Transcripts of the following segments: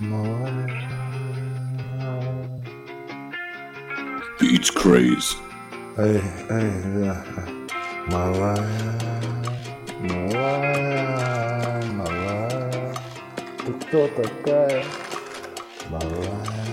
more. Beats craze. Hey, hey, yeah. my life, my life, my life. Кто такая? My life.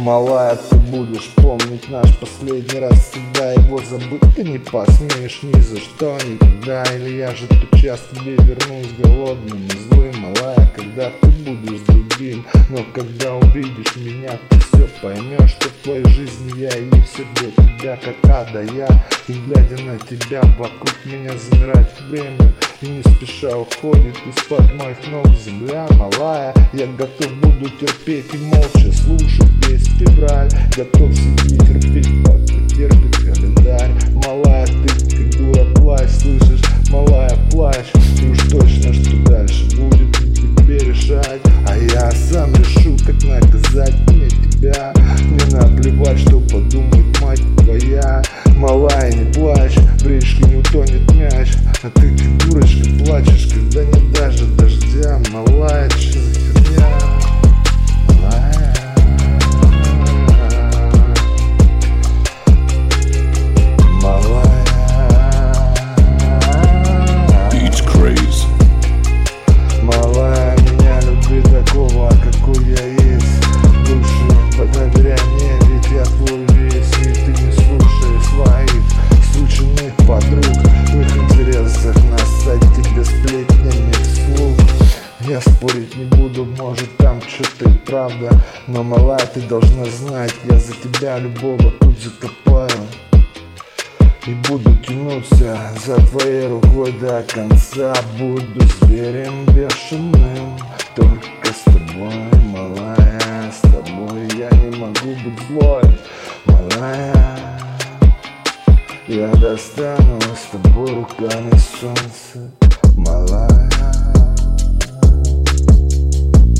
Малая, ты будешь помнить наш последний раз Всегда его забыть ты не посмеешь ни за что никогда. Или я же тотчас тебе вернусь голодным и злым. Малая, когда ты будешь другим Но когда увидишь меня, ты все поймешь Что в твоей жизни я и все для тебя как ада я. И глядя на тебя, вокруг меня замирает время И не спеша уходит из-под моих ног земля Малая, я готов буду терпеть и молча слушать весь февраль. Готов сидеть терпеть, пока терпит календарь. Малая, ты как дура плачь, слышишь? Малая, плачь И уж точно, что дальше будет тебе решать. А я сам решу, как наказать мне тебя. Мне наплевать, что подумает мать твоя. Малая, не плачь, речке не утонет мяч А ты как дурочка плачешь, когда нет спорить не буду, может там что-то и правда Но малая, ты должна знать, я за тебя любого тут закопаю и буду тянуться за твоей рукой до конца Буду зверем бешеным. Только с тобой, малая С тобой я не могу быть злой Малая. Я достану с тобой руками солнце Малая